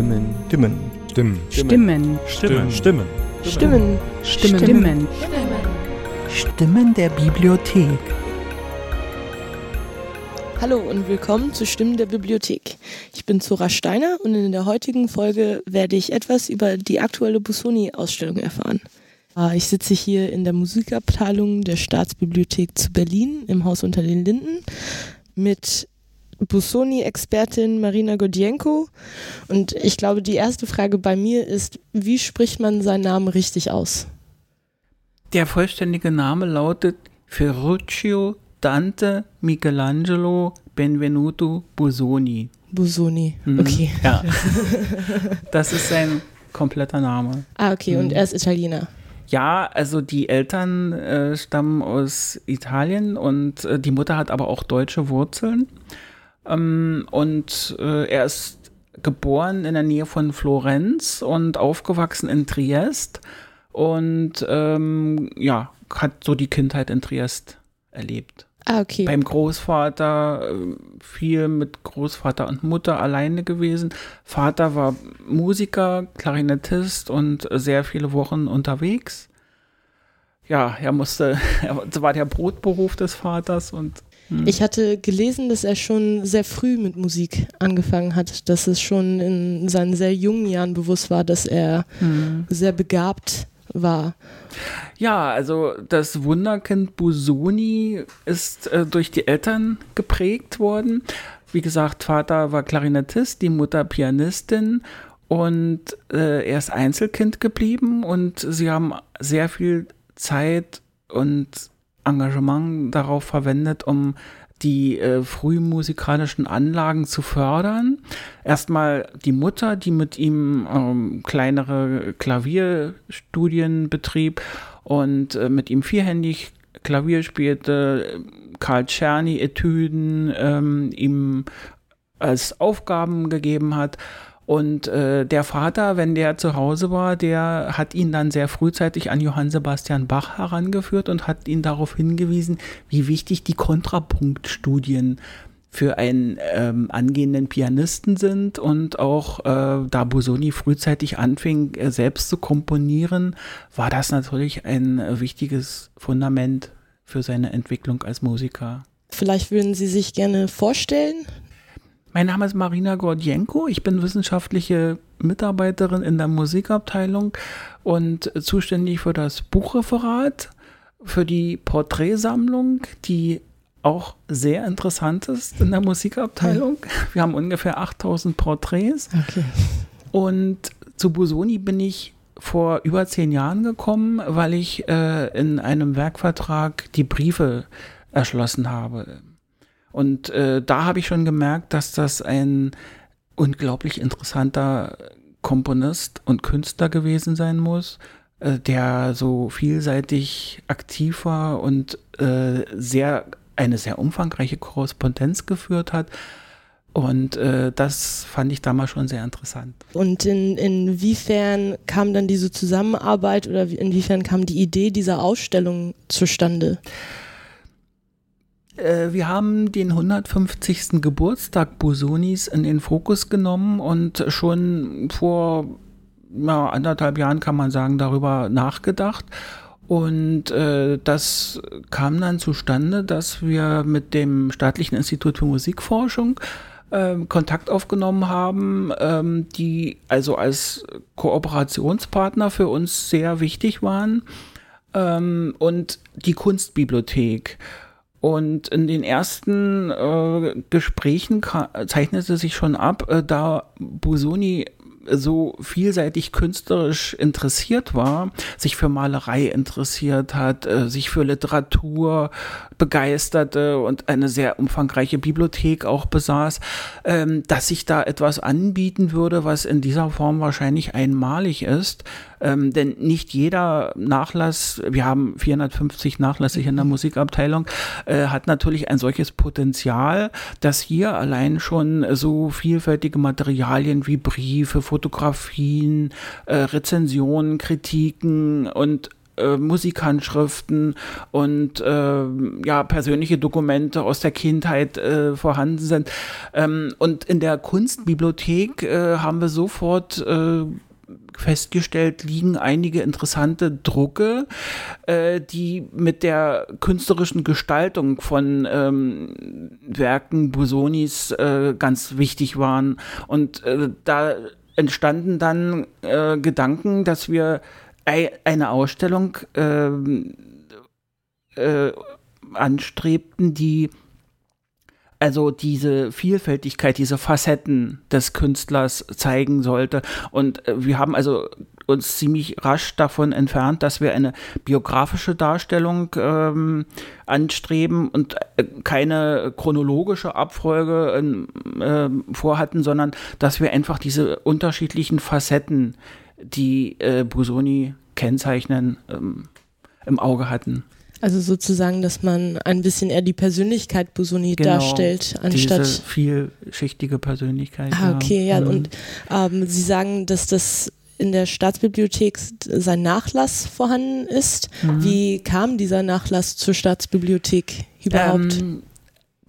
Stimmen. Stimmen. Stimmen. Stimmen. Stimmen. Stimmen. Stimmen. Stimmen. Stimmen der Bibliothek. Hallo und willkommen zu Stimmen der Bibliothek. Ich bin Zora Steiner und in der heutigen Folge werde ich etwas über die aktuelle Busoni-Ausstellung erfahren. Äh, Ich sitze hier in der Musikabteilung der Staatsbibliothek zu Berlin im Haus unter den Linden mit Busoni-Expertin Marina Godienko. Und ich glaube, die erste Frage bei mir ist, wie spricht man seinen Namen richtig aus? Der vollständige Name lautet Ferruccio Dante Michelangelo Benvenuto Busoni. Busoni. Mhm. Okay. Ja. Das ist sein kompletter Name. Ah, okay. Und Mhm. er ist Italiener. Ja, also die Eltern äh, stammen aus Italien und äh, die Mutter hat aber auch deutsche Wurzeln. Ähm, und äh, er ist geboren in der Nähe von Florenz und aufgewachsen in Triest und ähm, ja, hat so die Kindheit in Triest erlebt. Ah, okay. Beim Großvater äh, viel mit Großvater und Mutter alleine gewesen. Vater war Musiker, Klarinettist und sehr viele Wochen unterwegs. Ja, er musste, das war der Brotberuf des Vaters und hm. Ich hatte gelesen, dass er schon sehr früh mit Musik angefangen hat, dass es schon in seinen sehr jungen Jahren bewusst war, dass er Hm. sehr begabt war. Ja, also das Wunderkind Busoni ist äh, durch die Eltern geprägt worden. Wie gesagt, Vater war Klarinettist, die Mutter Pianistin und äh, er ist Einzelkind geblieben und sie haben sehr viel Zeit und Engagement darauf verwendet, um die äh, frühmusikalischen Anlagen zu fördern. Erstmal die Mutter, die mit ihm ähm, kleinere Klavierstudien betrieb und äh, mit ihm vierhändig Klavier spielte, Karl Czerny Etüden ähm, ihm als Aufgaben gegeben hat. Und äh, der Vater, wenn der zu Hause war, der hat ihn dann sehr frühzeitig an Johann Sebastian Bach herangeführt und hat ihn darauf hingewiesen, wie wichtig die Kontrapunktstudien für einen ähm, angehenden Pianisten sind und auch äh, da Busoni frühzeitig anfing, äh, selbst zu komponieren, war das natürlich ein wichtiges Fundament für seine Entwicklung als Musiker. Vielleicht würden Sie sich gerne vorstellen. Mein Name ist Marina Gordienko. Ich bin wissenschaftliche Mitarbeiterin in der Musikabteilung und zuständig für das Buchreferat, für die Porträtsammlung, die auch sehr interessant ist in der Musikabteilung. Wir haben ungefähr 8000 Porträts. Okay. Und zu Busoni bin ich vor über zehn Jahren gekommen, weil ich äh, in einem Werkvertrag die Briefe erschlossen habe. Und äh, da habe ich schon gemerkt, dass das ein unglaublich interessanter Komponist und Künstler gewesen sein muss, äh, der so vielseitig aktiv war und äh, sehr eine sehr umfangreiche Korrespondenz geführt hat. Und äh, das fand ich damals schon sehr interessant. Und in, inwiefern kam dann diese Zusammenarbeit oder wie- inwiefern kam die Idee dieser Ausstellung zustande? Äh, wir haben den 150. Geburtstag Busonis in den Fokus genommen und schon vor ja, anderthalb Jahren kann man sagen, darüber nachgedacht. Und äh, das kam dann zustande, dass wir mit dem Staatlichen Institut für Musikforschung ähm, Kontakt aufgenommen haben, ähm, die also als Kooperationspartner für uns sehr wichtig waren. Ähm, und die Kunstbibliothek. Und in den ersten äh, Gesprächen zeichnete sich schon ab, äh, da Busoni so vielseitig künstlerisch interessiert war, sich für Malerei interessiert hat, äh, sich für Literatur begeisterte und eine sehr umfangreiche Bibliothek auch besaß, ähm, dass sich da etwas anbieten würde, was in dieser Form wahrscheinlich einmalig ist. Ähm, denn nicht jeder Nachlass, wir haben 450 Nachlässe in der Musikabteilung, äh, hat natürlich ein solches Potenzial, dass hier allein schon so vielfältige Materialien wie Briefe, Fotografien, äh, Rezensionen, Kritiken und äh, Musikhandschriften und äh, ja persönliche Dokumente aus der Kindheit äh, vorhanden sind. Ähm, und in der Kunstbibliothek äh, haben wir sofort äh, festgestellt, liegen einige interessante Drucke, äh, die mit der künstlerischen Gestaltung von ähm, Werken Busonis äh, ganz wichtig waren. Und äh, da entstanden dann äh, Gedanken, dass wir eine Ausstellung ähm, äh, anstrebten, die also diese Vielfältigkeit, diese Facetten des Künstlers zeigen sollte. Und äh, wir haben also uns ziemlich rasch davon entfernt, dass wir eine biografische Darstellung ähm, anstreben und äh, keine chronologische Abfolge äh, vorhatten, sondern dass wir einfach diese unterschiedlichen Facetten, die äh, Busoni kennzeichnen, ähm, im Auge hatten. Also sozusagen, dass man ein bisschen eher die Persönlichkeit Busoni genau, darstellt, anstatt. Diese vielschichtige Persönlichkeit. Ah, okay, ja. Mhm. Und ähm, Sie sagen, dass das in der Staatsbibliothek sein Nachlass vorhanden ist. Mhm. Wie kam dieser Nachlass zur Staatsbibliothek überhaupt? Ähm,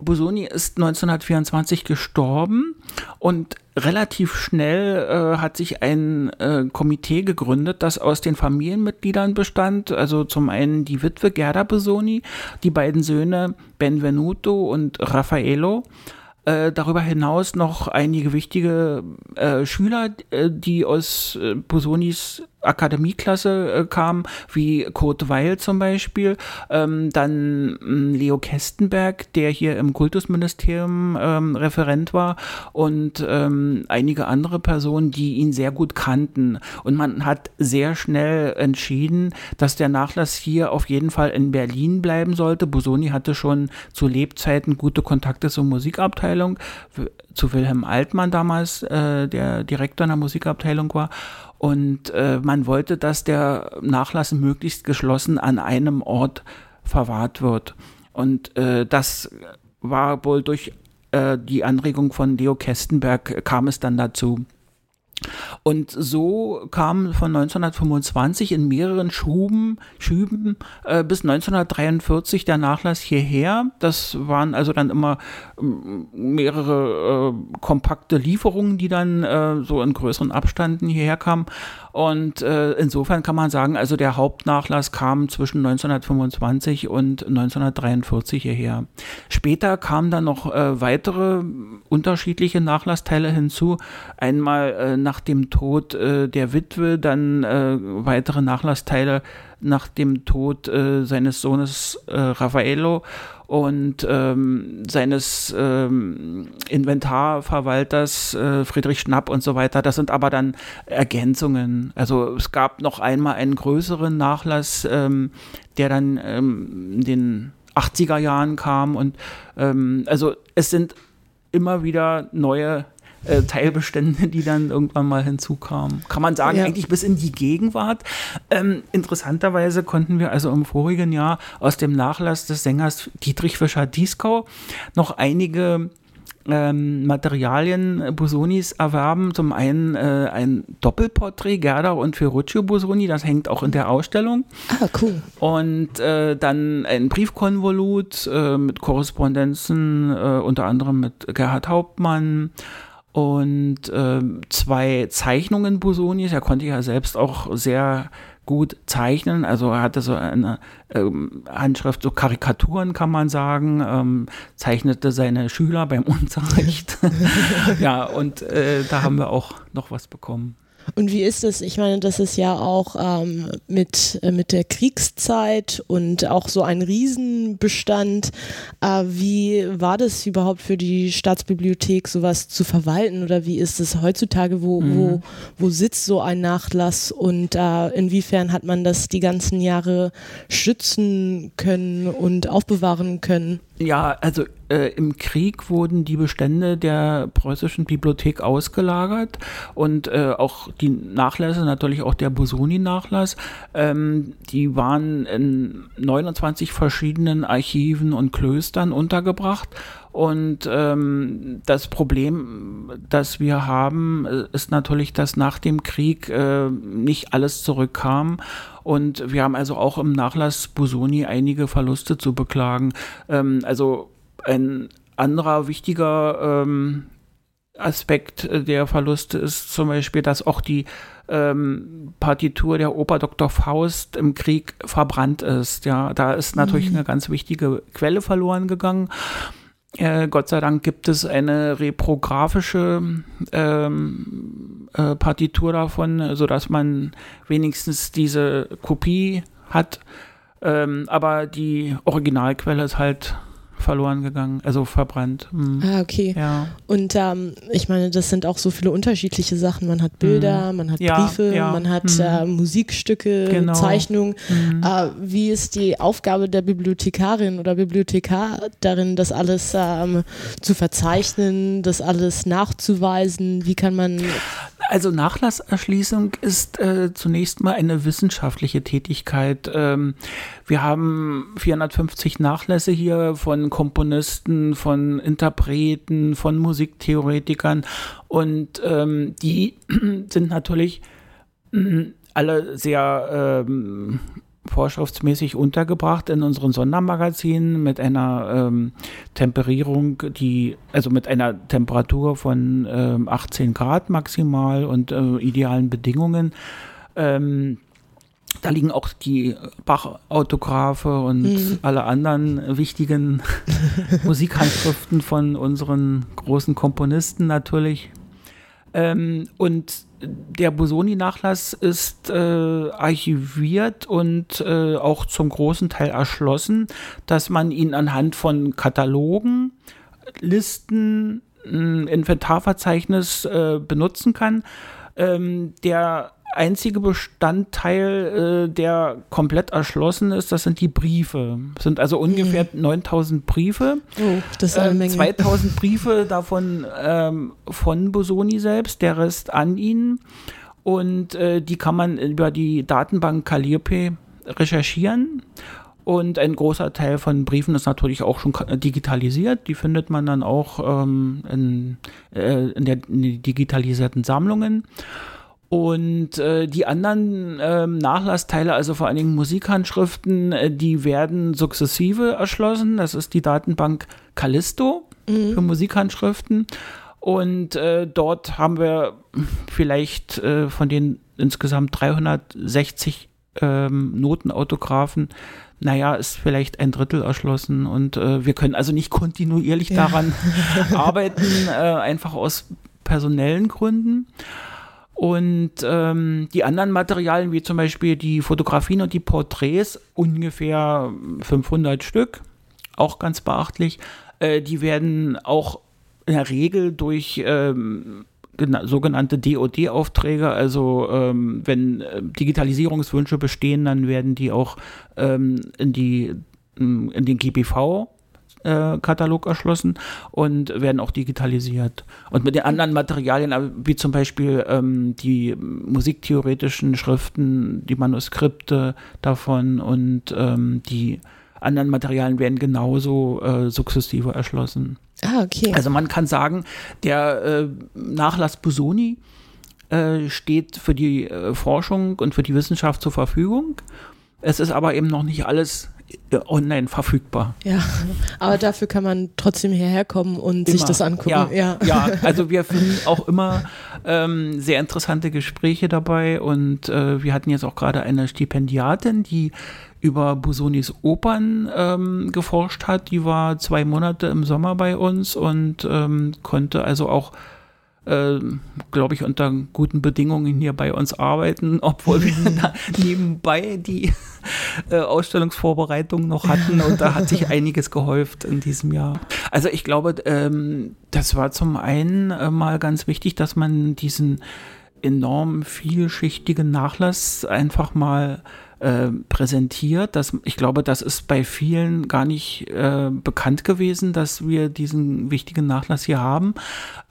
Busoni ist 1924 gestorben und relativ schnell äh, hat sich ein äh, Komitee gegründet, das aus den Familienmitgliedern bestand. Also zum einen die Witwe Gerda Busoni, die beiden Söhne Benvenuto und Raffaello. Äh, darüber hinaus noch einige wichtige äh, Schüler, äh, die aus äh, Bosonis Akademieklasse äh, kam, wie Kurt Weil zum Beispiel, ähm, dann ähm, Leo Kestenberg, der hier im Kultusministerium ähm, Referent war und ähm, einige andere Personen, die ihn sehr gut kannten. Und man hat sehr schnell entschieden, dass der Nachlass hier auf jeden Fall in Berlin bleiben sollte. Bosoni hatte schon zu Lebzeiten gute Kontakte zur Musikabteilung, zu Wilhelm Altmann damals, äh, der Direktor einer Musikabteilung war. Und äh, man wollte, dass der Nachlass möglichst geschlossen an einem Ort verwahrt wird. Und äh, das war wohl durch äh, die Anregung von Leo Kestenberg kam es dann dazu. Und so kam von 1925 in mehreren Schuben, Schüben äh, bis 1943 der Nachlass hierher. Das waren also dann immer äh, mehrere äh, kompakte Lieferungen, die dann äh, so in größeren Abständen hierher kamen. Und äh, insofern kann man sagen, also der Hauptnachlass kam zwischen 1925 und 1943 hierher. Später kamen dann noch äh, weitere unterschiedliche Nachlassteile hinzu. Einmal äh, nach dem Tod äh, der Witwe, dann äh, weitere Nachlassteile nach dem Tod äh, seines Sohnes äh, Raffaello und ähm, seines ähm, Inventarverwalters äh, Friedrich Schnapp und so weiter. Das sind aber dann Ergänzungen. Also es gab noch einmal einen größeren Nachlass, ähm, der dann ähm, in den 80er Jahren kam und ähm, also es sind immer wieder neue äh, Teilbestände, die dann irgendwann mal hinzukamen. Kann man sagen, ja. eigentlich bis in die Gegenwart. Ähm, interessanterweise konnten wir also im vorigen Jahr aus dem Nachlass des Sängers Dietrich Fischer-Dieskau noch einige ähm, Materialien Bosonis erwerben. Zum einen äh, ein Doppelporträt Gerda und Ferruccio Bosoni, das hängt auch in der Ausstellung. Ah, cool. Und äh, dann ein Briefkonvolut äh, mit Korrespondenzen, äh, unter anderem mit Gerhard Hauptmann und äh, zwei Zeichnungen Busonis. Er konnte ja selbst auch sehr gut zeichnen. Also er hatte so eine ähm, Handschrift, so Karikaturen kann man sagen, ähm, zeichnete seine Schüler beim Unterricht. ja, und äh, da haben wir auch noch was bekommen. Und wie ist es? Ich meine, das ist ja auch ähm, mit, äh, mit der Kriegszeit und auch so ein Riesenbestand. Äh, wie war das überhaupt für die Staatsbibliothek, sowas zu verwalten? Oder wie ist es heutzutage? Wo, mhm. wo, wo sitzt so ein Nachlass und äh, inwiefern hat man das die ganzen Jahre schützen können und aufbewahren können? Ja, also äh, im Krieg wurden die Bestände der preußischen Bibliothek ausgelagert und äh, auch die Nachlässe, natürlich auch der Busoni-Nachlass, ähm, die waren in 29 verschiedenen Archiven und Klöstern untergebracht Und ähm, das Problem, das wir haben, äh, ist natürlich, dass nach dem Krieg äh, nicht alles zurückkam. Und wir haben also auch im Nachlass Busoni einige Verluste zu beklagen. Ähm, also ein anderer wichtiger ähm, Aspekt der Verluste ist zum Beispiel, dass auch die ähm, Partitur der Oper Dr. Faust im Krieg verbrannt ist. Ja, da ist natürlich mhm. eine ganz wichtige Quelle verloren gegangen. Äh, Gott sei Dank gibt es eine reprografische ähm, äh, Partitur davon, sodass man wenigstens diese Kopie hat. Ähm, aber die Originalquelle ist halt verloren gegangen, also verbrannt. Mhm. Ah, okay. Ja. Und ähm, ich meine, das sind auch so viele unterschiedliche Sachen. Man hat Bilder, mhm. man hat ja, Briefe, ja. man hat mhm. äh, Musikstücke, genau. Zeichnungen. Mhm. Äh, wie ist die Aufgabe der Bibliothekarin oder Bibliothekar darin, das alles ähm, zu verzeichnen, das alles nachzuweisen? Wie kann man also Nachlasserschließung ist äh, zunächst mal eine wissenschaftliche Tätigkeit. Ähm, wir haben 450 Nachlässe hier von Komponisten, von Interpreten, von Musiktheoretikern und ähm, die sind natürlich äh, alle sehr ähm, vorschriftsmäßig untergebracht in unseren Sondermagazinen mit einer ähm, Temperierung, die, also mit einer Temperatur von ähm, 18 Grad maximal und äh, idealen Bedingungen. Ähm, da liegen auch die Bach-Autographe und mhm. alle anderen wichtigen Musikhandschriften von unseren großen Komponisten natürlich. Ähm, und der Bosoni-Nachlass ist äh, archiviert und äh, auch zum großen Teil erschlossen, dass man ihn anhand von Katalogen, Listen, Inventarverzeichnis äh, benutzen kann. Ähm, der einzige Bestandteil, äh, der komplett erschlossen ist, das sind die Briefe. Das sind also ungefähr mhm. 9000 Briefe. Oh, das ist eine ähm, Menge. 2000 Briefe davon ähm, von Bosoni selbst, der Rest an ihn. Und äh, die kann man über die Datenbank Calliope recherchieren. Und ein großer Teil von Briefen ist natürlich auch schon digitalisiert. Die findet man dann auch ähm, in, äh, in, der, in den digitalisierten Sammlungen. Und äh, die anderen ähm, Nachlassteile, also vor allen Dingen Musikhandschriften, äh, die werden sukzessive erschlossen. Das ist die Datenbank Callisto mhm. für Musikhandschriften. Und äh, dort haben wir vielleicht äh, von den insgesamt 360 ähm, Notenautographen naja, ist vielleicht ein Drittel erschlossen und äh, wir können also nicht kontinuierlich ja. daran arbeiten, äh, einfach aus personellen Gründen. Und ähm, die anderen Materialien, wie zum Beispiel die Fotografien und die Porträts, ungefähr 500 Stück, auch ganz beachtlich, äh, die werden auch in der Regel durch ähm, sogenannte DOD-Aufträge, also ähm, wenn äh, Digitalisierungswünsche bestehen, dann werden die auch ähm, in die in den GBV Katalog erschlossen und werden auch digitalisiert. Und mit den anderen Materialien, äh, wie zum Beispiel ähm, die musiktheoretischen Schriften, die Manuskripte davon und ähm, die anderen Materialien werden genauso äh, sukzessive erschlossen. Ah, okay. Also man kann sagen, der äh, Nachlass Busoni äh, steht für die äh, Forschung und für die Wissenschaft zur Verfügung. Es ist aber eben noch nicht alles online verfügbar. Ja, aber dafür kann man trotzdem hierher kommen und immer. sich das angucken. Ja, ja. ja, also wir finden auch immer ähm, sehr interessante Gespräche dabei und äh, wir hatten jetzt auch gerade eine Stipendiatin, die über Busonis Opern ähm, geforscht hat. Die war zwei Monate im Sommer bei uns und ähm, konnte also auch äh, glaube ich, unter guten Bedingungen hier bei uns arbeiten, obwohl wir nebenbei die äh, Ausstellungsvorbereitung noch hatten und da hat sich einiges gehäuft in diesem Jahr. Also ich glaube, ähm, das war zum einen äh, mal ganz wichtig, dass man diesen enorm vielschichtigen Nachlass einfach mal äh, präsentiert. Das, ich glaube, das ist bei vielen gar nicht äh, bekannt gewesen, dass wir diesen wichtigen Nachlass hier haben.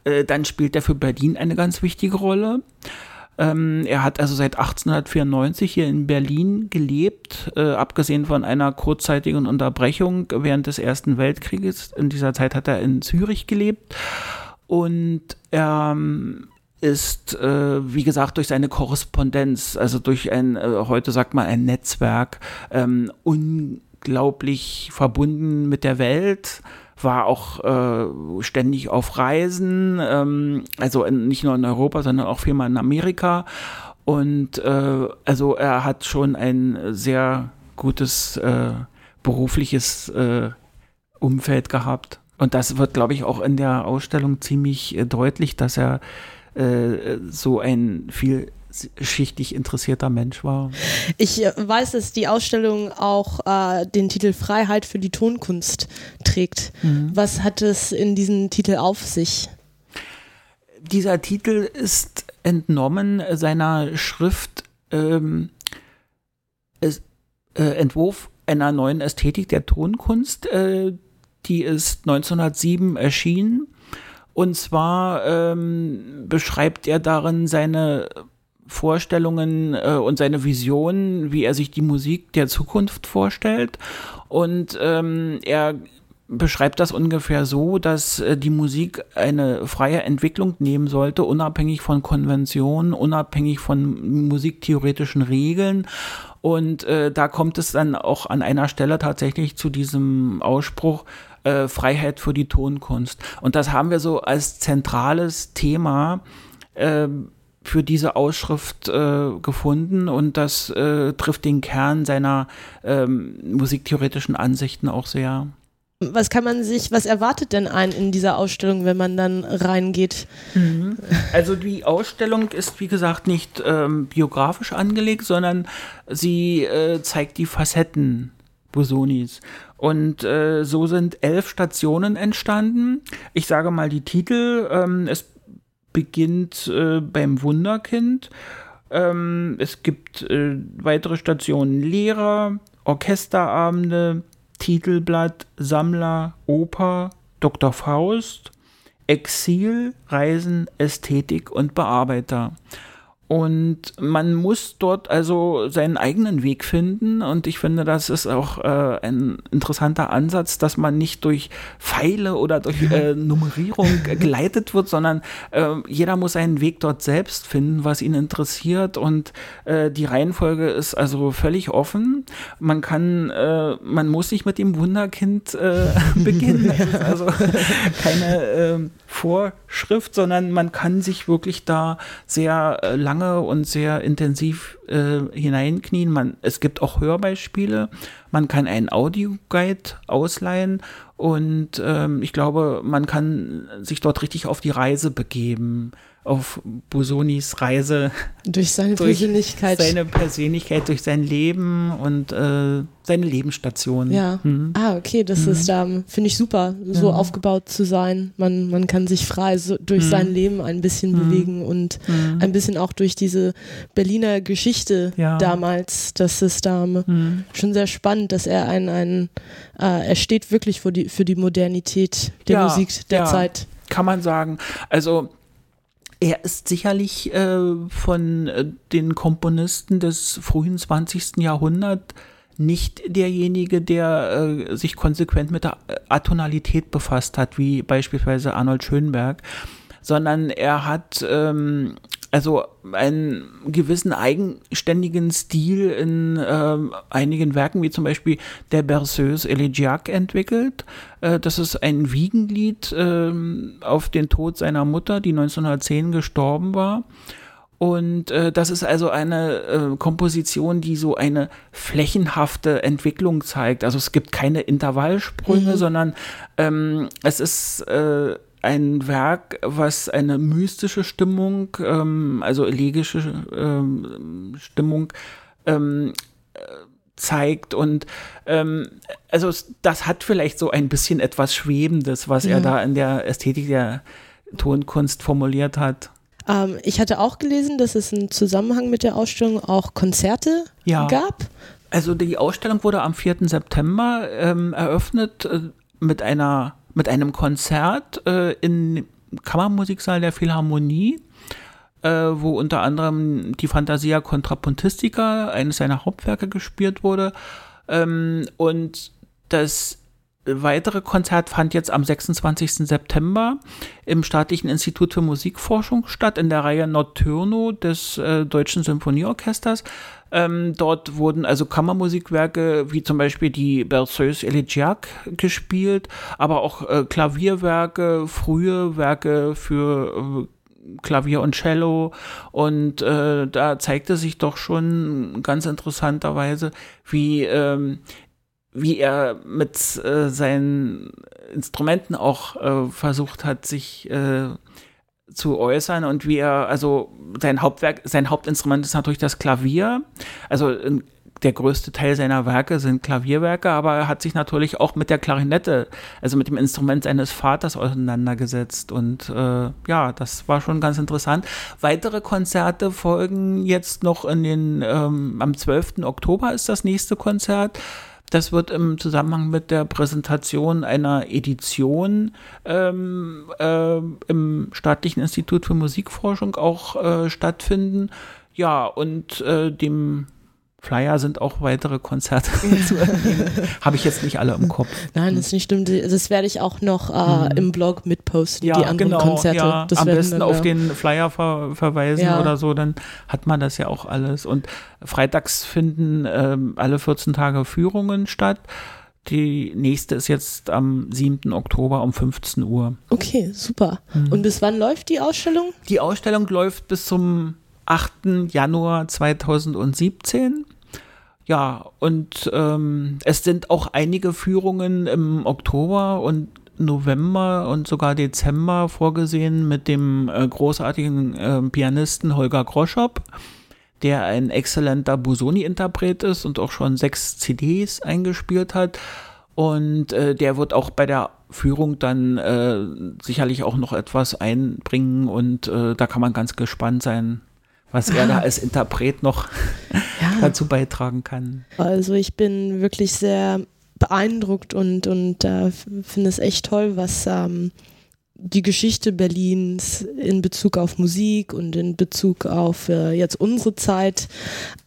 Äh, dann spielt er für Berlin eine ganz wichtige Rolle. Ähm, er hat also seit 1894 hier in Berlin gelebt, äh, abgesehen von einer kurzzeitigen Unterbrechung während des Ersten Weltkrieges. In dieser Zeit hat er in Zürich gelebt und er ähm, ist, äh, wie gesagt, durch seine Korrespondenz, also durch ein, äh, heute sagt man ein Netzwerk, ähm, unglaublich verbunden mit der Welt war auch äh, ständig auf Reisen, ähm, also in, nicht nur in Europa, sondern auch viermal in Amerika. Und äh, also er hat schon ein sehr gutes äh, berufliches äh, Umfeld gehabt. Und das wird, glaube ich, auch in der Ausstellung ziemlich äh, deutlich, dass er äh, so ein viel schichtig interessierter Mensch war. Ich äh, weiß, dass die Ausstellung auch äh, den Titel Freiheit für die Tonkunst trägt. Mhm. Was hat es in diesem Titel auf sich? Dieser Titel ist entnommen seiner Schrift ähm, es, äh, Entwurf einer neuen Ästhetik der Tonkunst. Äh, die ist 1907 erschienen. Und zwar ähm, beschreibt er darin seine Vorstellungen äh, und seine Vision, wie er sich die Musik der Zukunft vorstellt. Und ähm, er beschreibt das ungefähr so, dass äh, die Musik eine freie Entwicklung nehmen sollte, unabhängig von Konventionen, unabhängig von musiktheoretischen Regeln. Und äh, da kommt es dann auch an einer Stelle tatsächlich zu diesem Ausspruch, äh, Freiheit für die Tonkunst. Und das haben wir so als zentrales Thema äh, für diese Ausschrift äh, gefunden und das äh, trifft den Kern seiner ähm, musiktheoretischen Ansichten auch sehr. Was kann man sich, was erwartet denn ein in dieser Ausstellung, wenn man dann reingeht? Mhm. Also die Ausstellung ist, wie gesagt, nicht ähm, biografisch angelegt, sondern sie äh, zeigt die Facetten Bosonis. Und äh, so sind elf Stationen entstanden. Ich sage mal die Titel. Ähm, es beginnt äh, beim Wunderkind. Ähm, es gibt äh, weitere Stationen Lehrer, Orchesterabende, Titelblatt, Sammler, Oper, Dr. Faust, Exil, Reisen, Ästhetik und Bearbeiter. Und man muss dort also seinen eigenen Weg finden. Und ich finde, das ist auch äh, ein interessanter Ansatz, dass man nicht durch Pfeile oder durch äh, Nummerierung geleitet wird, sondern äh, jeder muss seinen Weg dort selbst finden, was ihn interessiert. Und äh, die Reihenfolge ist also völlig offen. Man kann, äh, man muss nicht mit dem Wunderkind äh, beginnen. also keine Vorschrift, sondern man kann sich wirklich da sehr äh, lange und sehr intensiv äh, hineinknien. Man, es gibt auch Hörbeispiele. Man kann einen Audioguide ausleihen und ähm, ich glaube, man kann sich dort richtig auf die Reise begeben auf Bosonis Reise. Durch seine durch Persönlichkeit. Seine Persönlichkeit, durch sein Leben und äh, seine Lebensstation. Ja. Mhm. Ah, okay, das mhm. ist, ähm, finde ich super, so ja. aufgebaut zu sein. Man, man kann sich frei so durch mhm. sein Leben ein bisschen mhm. bewegen und mhm. ein bisschen auch durch diese Berliner Geschichte ja. damals. Das ist ähm, mhm. schon sehr spannend, dass er ein, ein äh, er steht wirklich für die, für die Modernität der ja. Musik der Zeit. Kann man sagen. Also er ist sicherlich äh, von äh, den Komponisten des frühen 20. Jahrhunderts nicht derjenige, der äh, sich konsequent mit der Atonalität befasst hat, wie beispielsweise Arnold Schönberg, sondern er hat ähm, also einen gewissen eigenständigen Stil in äh, einigen Werken, wie zum Beispiel der Berceuse Elegiac entwickelt. Äh, das ist ein Wiegenlied äh, auf den Tod seiner Mutter, die 1910 gestorben war. Und äh, das ist also eine äh, Komposition, die so eine flächenhafte Entwicklung zeigt. Also es gibt keine Intervallsprünge, mhm. sondern ähm, es ist äh, ein Werk, was eine mystische Stimmung, ähm, also elegische ähm, Stimmung ähm, zeigt und ähm, also das hat vielleicht so ein bisschen etwas Schwebendes, was ja. er da in der Ästhetik der Tonkunst formuliert hat. Ähm, ich hatte auch gelesen, dass es im Zusammenhang mit der Ausstellung auch Konzerte ja. gab. Also die Ausstellung wurde am 4. September ähm, eröffnet äh, mit einer mit einem Konzert äh, im Kammermusiksaal der Philharmonie. äh, wo unter anderem die Fantasia Contrapuntistica, eines seiner Hauptwerke, gespielt wurde. Ähm, und das weitere Konzert fand jetzt am 26. September im Staatlichen Institut für Musikforschung statt, in der Reihe Notturno des äh, Deutschen Symphonieorchesters. Ähm, dort wurden also Kammermusikwerke wie zum Beispiel die Berceuse Elegiac gespielt, aber auch äh, Klavierwerke, frühe Werke für äh, Klavier und Cello und äh, da zeigte sich doch schon ganz interessanterweise, wie ähm, wie er mit äh, seinen Instrumenten auch äh, versucht hat, sich äh, zu äußern und wie er, also sein Hauptwerk, sein Hauptinstrument ist natürlich das Klavier. Also der größte Teil seiner Werke sind Klavierwerke, aber er hat sich natürlich auch mit der Klarinette, also mit dem Instrument seines Vaters auseinandergesetzt. Und äh, ja, das war schon ganz interessant. Weitere Konzerte folgen jetzt noch in den, ähm, am 12. Oktober ist das nächste Konzert. Das wird im Zusammenhang mit der Präsentation einer Edition ähm, äh, im Staatlichen Institut für Musikforschung auch äh, stattfinden. Ja, und äh, dem Flyer sind auch weitere Konzerte zu erwähnen. Habe ich jetzt nicht alle im Kopf. Nein, das ist nicht stimmt. Das werde ich auch noch äh, mhm. im Blog mitposten, ja, die anderen genau, Konzerte. Ja, das am besten dann, auf ja. den Flyer ver verweisen oder so, dann hat man das ja auch alles. Und freitags finden ähm, alle 14 Tage Führungen statt. Die nächste ist jetzt am 7. Oktober um 15 Uhr. Okay, super. Mhm. Und bis wann läuft die Ausstellung? Die Ausstellung läuft bis zum 8. Januar 2017. Ja, und ähm, es sind auch einige Führungen im Oktober und November und sogar Dezember vorgesehen mit dem äh, großartigen äh, Pianisten Holger Groschop, der ein exzellenter Busoni-Interpret ist und auch schon sechs CDs eingespielt hat. Und äh, der wird auch bei der Führung dann äh, sicherlich auch noch etwas einbringen und äh, da kann man ganz gespannt sein, was er da als Interpret noch Ja. dazu beitragen kann. Also ich bin wirklich sehr beeindruckt und, und äh, finde es echt toll, was ähm, die Geschichte Berlins in Bezug auf Musik und in Bezug auf äh, jetzt unsere Zeit,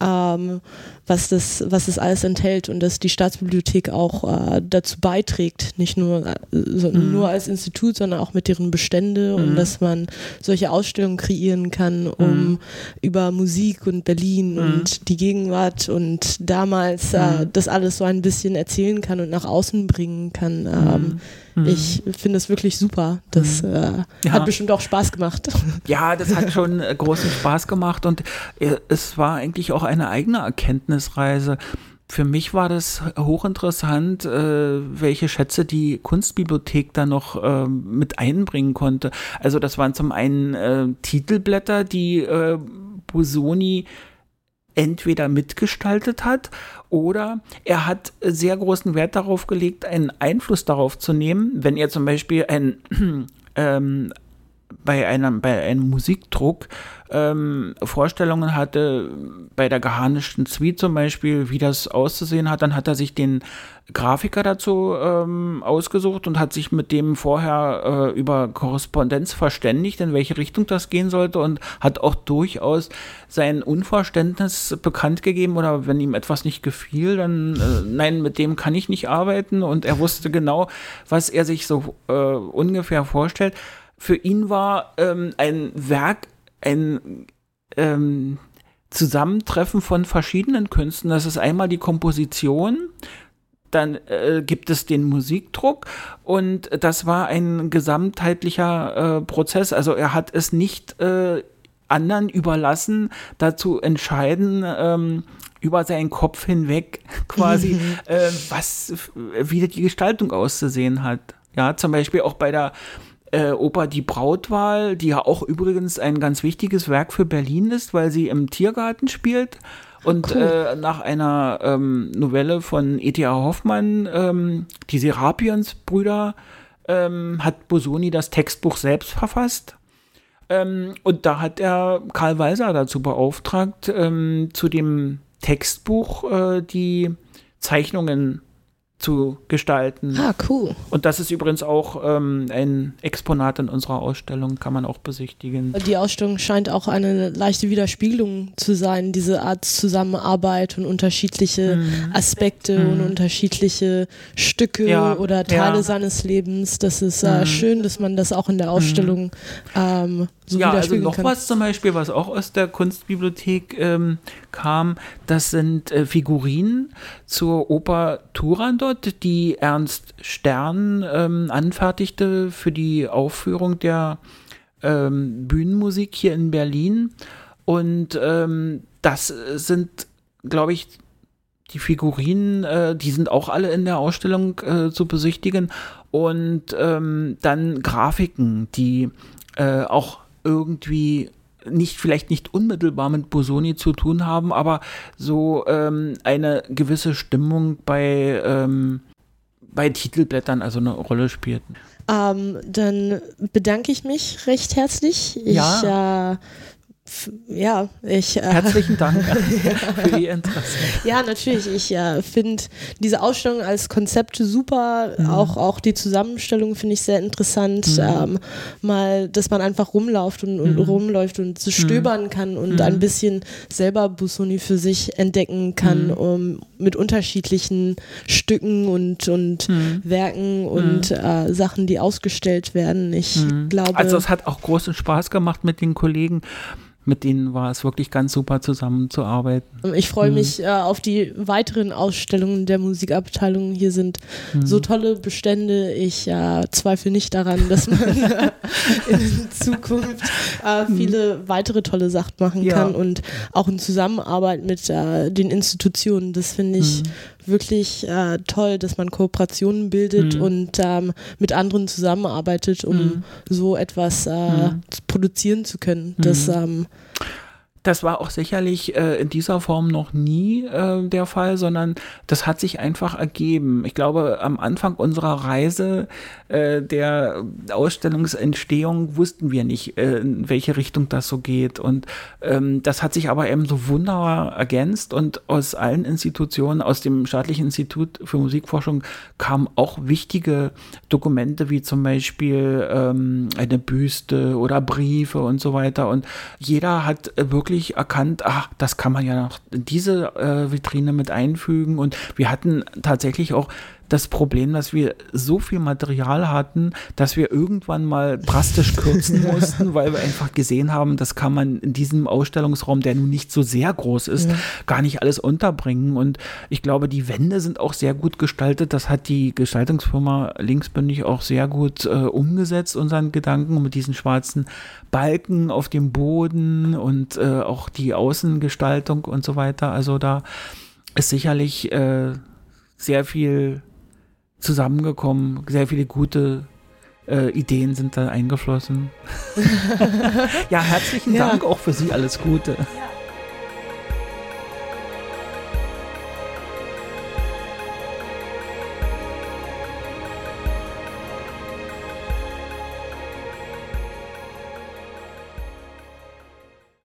ähm, was das, was das alles enthält und dass die Staatsbibliothek auch äh, dazu beiträgt, nicht nur, äh, so, Mhm. nur als Institut, sondern auch mit deren Bestände und Mhm. dass man solche Ausstellungen kreieren kann, um Mhm. über Musik und Berlin Mhm. und die Gegenwart und damals äh, Mhm. das alles so ein bisschen erzählen kann und nach außen bringen kann. Ähm, Mhm. Ich finde es wirklich super. Das äh, Ja. hat bestimmt auch Spaß gemacht. Ja, das hat schon äh, großen Spaß gemacht und äh, es war eigentlich auch eine eigene Erkenntnisreise. Für mich war das hochinteressant, äh, welche Schätze die Kunstbibliothek da noch äh, mit einbringen konnte. Also das waren zum einen äh, Titelblätter, die äh, Busoni entweder mitgestaltet hat oder er hat sehr großen Wert darauf gelegt, einen Einfluss darauf zu nehmen, wenn er zum Beispiel ein ähm, bei einem, bei einem Musikdruck ähm, Vorstellungen hatte, bei der geharnischten Suite zum Beispiel, wie das auszusehen hat, dann hat er sich den Grafiker dazu ähm, ausgesucht und hat sich mit dem vorher äh, über Korrespondenz verständigt, in welche Richtung das gehen sollte und hat auch durchaus sein Unverständnis bekannt gegeben oder wenn ihm etwas nicht gefiel, dann äh, nein, mit dem kann ich nicht arbeiten und er wusste genau, was er sich so äh, ungefähr vorstellt. Für ihn war ähm, ein Werk ein ähm, Zusammentreffen von verschiedenen Künsten. Das ist einmal die Komposition, dann äh, gibt es den Musikdruck und das war ein gesamtheitlicher äh, Prozess. Also er hat es nicht äh, anderen überlassen, dazu entscheiden, ähm, über seinen Kopf hinweg quasi, äh, was, wie die Gestaltung auszusehen hat. Ja, zum Beispiel auch bei der äh, Oper Die Brautwahl, die ja auch übrigens ein ganz wichtiges Werk für Berlin ist, weil sie im Tiergarten spielt. Und äh, nach einer ähm, Novelle von E.T.A. Hoffmann, ähm, die Serapions-Brüder, ähm, hat Bosoni das Textbuch selbst verfasst. Ähm, und da hat er Karl Walser dazu beauftragt, ähm, zu dem Textbuch äh, die Zeichnungen zu gestalten. Ah, cool. Und das ist übrigens auch ähm, ein Exponat in unserer Ausstellung, kann man auch besichtigen. Die Ausstellung scheint auch eine leichte Widerspiegelung zu sein, diese Art Zusammenarbeit und unterschiedliche mhm. Aspekte mhm. und unterschiedliche Stücke ja, oder Teile ja. seines Lebens. Das ist äh, mhm. schön, dass man das auch in der Ausstellung ähm, so ja, also noch kann. was zum Beispiel, was auch aus der Kunstbibliothek ähm, kam, das sind äh, Figurinen zur Oper Turandot, die Ernst Stern ähm, anfertigte für die Aufführung der ähm, Bühnenmusik hier in Berlin. Und ähm, das sind, glaube ich, die Figurinen, äh, die sind auch alle in der Ausstellung äh, zu besichtigen. Und ähm, dann Grafiken, die äh, auch irgendwie nicht, vielleicht nicht unmittelbar mit Bosoni zu tun haben, aber so ähm, eine gewisse Stimmung bei, ähm, bei Titelblättern also eine Rolle spielten. Ähm, dann bedanke ich mich recht herzlich. Ich ja. äh, ja, ich. Äh, Herzlichen Dank für Ihr Interesse. Ja, natürlich. Ich äh, finde diese Ausstellung als Konzept super. Mhm. Auch, auch die Zusammenstellung finde ich sehr interessant. Mhm. Ähm, mal, dass man einfach rumläuft und, und mhm. rumläuft und so stöbern kann und ein mhm. bisschen selber Busoni für sich entdecken kann, mhm. um mit unterschiedlichen Stücken und, und mhm. Werken und äh, Sachen, die ausgestellt werden. Ich glaube. Also es hat auch großen Spaß gemacht mit den Kollegen mit denen war es wirklich ganz super zusammenzuarbeiten. Ich freue mhm. mich äh, auf die weiteren Ausstellungen der Musikabteilung. Hier sind mhm. so tolle Bestände. Ich äh, zweifle nicht daran, dass man in Zukunft äh, viele mhm. weitere tolle Sachen machen ja. kann und auch in Zusammenarbeit mit äh, den Institutionen. Das finde ich mhm wirklich äh, toll, dass man Kooperationen bildet mhm. und ähm, mit anderen zusammenarbeitet, um mhm. so etwas äh, mhm. produzieren zu können. Das mhm. ähm, das war auch sicherlich äh, in dieser Form noch nie äh, der Fall, sondern das hat sich einfach ergeben. Ich glaube, am Anfang unserer Reise äh, der Ausstellungsentstehung wussten wir nicht, äh, in welche Richtung das so geht. Und ähm, das hat sich aber eben so wunderbar ergänzt und aus allen Institutionen, aus dem Staatlichen Institut für Musikforschung kamen auch wichtige Dokumente, wie zum Beispiel ähm, eine Büste oder Briefe und so weiter. Und jeder hat wirklich erkannt, ach, das kann man ja noch in diese äh, Vitrine mit einfügen. Und wir hatten tatsächlich auch das Problem, dass wir so viel Material hatten, dass wir irgendwann mal drastisch kürzen mussten, weil wir einfach gesehen haben, das kann man in diesem Ausstellungsraum, der nun nicht so sehr groß ist, ja. gar nicht alles unterbringen. Und ich glaube, die Wände sind auch sehr gut gestaltet. Das hat die Gestaltungsfirma Linksbündig auch sehr gut äh, umgesetzt, unseren Gedanken mit diesen schwarzen Balken auf dem Boden und äh, auch die Außengestaltung und so weiter. Also da ist sicherlich äh, sehr viel zusammengekommen. Sehr viele gute äh, Ideen sind da eingeflossen. ja, herzlichen Dank ja. auch für Sie. Alles Gute.